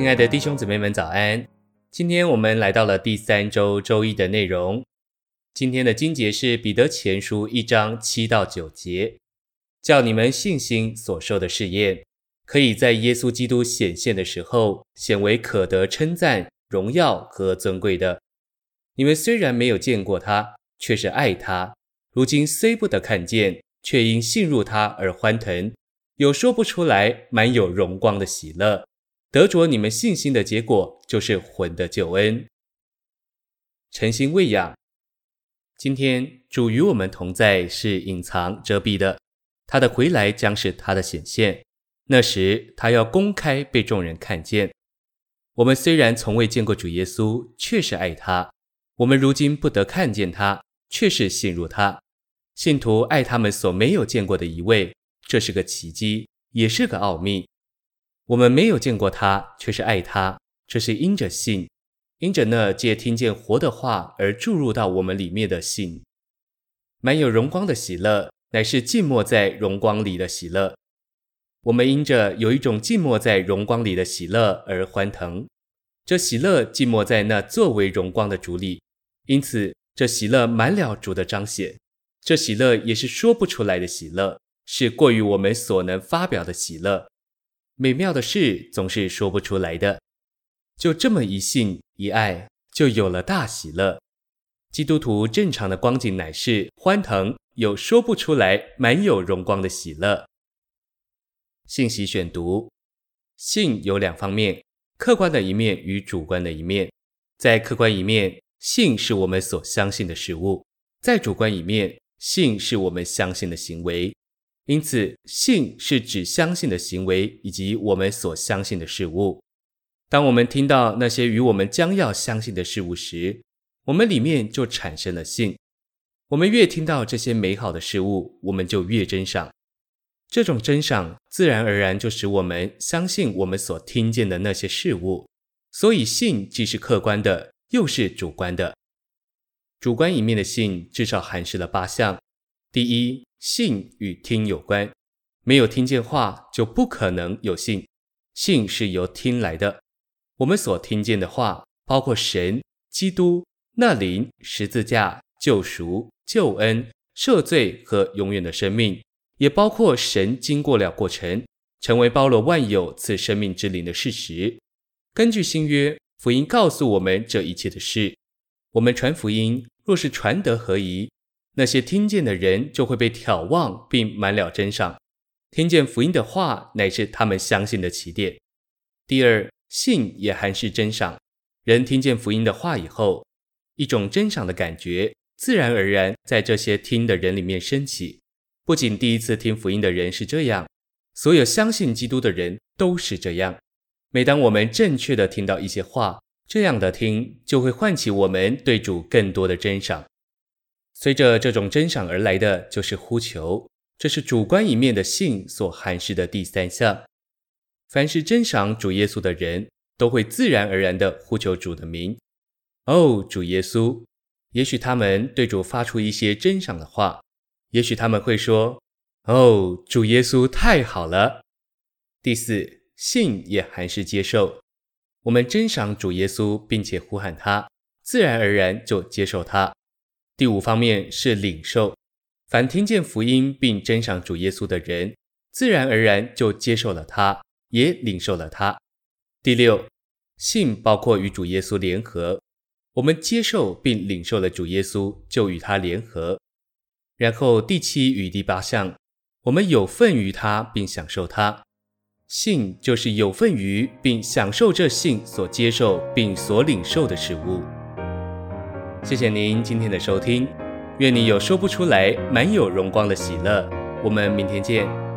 亲爱的弟兄姊妹们，早安！今天我们来到了第三周周一的内容。今天的经节是彼得前书一章七到九节，叫你们信心所受的试验，可以在耶稣基督显现的时候显为可得称赞、荣耀和尊贵的。你们虽然没有见过他，却是爱他；如今虽不得看见，却因信入他而欢腾，有说不出来满有荣光的喜乐。得着你们信心的结果，就是魂的救恩。诚心喂养。今天主与我们同在，是隐藏遮蔽的。他的回来将是他的显现，那时他要公开被众人看见。我们虽然从未见过主耶稣，却是爱他。我们如今不得看见他，却是信入他。信徒爱他们所没有见过的一位，这是个奇迹，也是个奥秘。我们没有见过他，却是爱他，这是因着信，因着那借听见活的话而注入到我们里面的信。满有荣光的喜乐，乃是浸没在荣光里的喜乐。我们因着有一种浸没在荣光里的喜乐而欢腾，这喜乐浸没在那作为荣光的主里，因此这喜乐满了主的彰显。这喜乐也是说不出来的喜乐，是过于我们所能发表的喜乐。美妙的事总是说不出来的，就这么一信一爱，就有了大喜乐。基督徒正常的光景乃是欢腾，有说不出来满有荣光的喜乐。信息选读：信有两方面，客观的一面与主观的一面。在客观一面，信是我们所相信的事物；在主观一面，信是我们相信的行为。因此，信是指相信的行为以及我们所相信的事物。当我们听到那些与我们将要相信的事物时，我们里面就产生了信。我们越听到这些美好的事物，我们就越珍赏。这种珍赏自然而然就使我们相信我们所听见的那些事物。所以，信既是客观的，又是主观的。主观一面的信至少涵饰了八项。第一，信与听有关，没有听见话，就不可能有信。信是由听来的。我们所听见的话，包括神、基督、那灵、十字架、救赎、救恩、赦罪和永远的生命，也包括神经过了过程，成为包罗万有、赐生命之灵的事实。根据新约，福音告诉我们这一切的事。我们传福音，若是传得合宜。那些听见的人就会被眺望，并满了真赏。听见福音的话，乃是他们相信的起点。第二，信也含是真赏。人听见福音的话以后，一种真赏的感觉自然而然在这些听的人里面升起。不仅第一次听福音的人是这样，所有相信基督的人都是这样。每当我们正确的听到一些话，这样的听就会唤起我们对主更多的真赏。随着这种真赏而来的就是呼求，这是主观一面的信所含示的第三项。凡是真赏主耶稣的人，都会自然而然地呼求主的名。哦，主耶稣！也许他们对主发出一些真赏的话，也许他们会说：“哦，主耶稣太好了。”第四，信也含是接受。我们真赏主耶稣，并且呼喊他，自然而然就接受他。第五方面是领受，凡听见福音并真赏主耶稣的人，自然而然就接受了他，也领受了他。第六，信包括与主耶稣联合，我们接受并领受了主耶稣，就与他联合。然后第七与第八项，我们有份于他并享受他。信就是有份于并享受这信所接受并所领受的事物。谢谢您今天的收听，愿你有说不出来满有荣光的喜乐。我们明天见。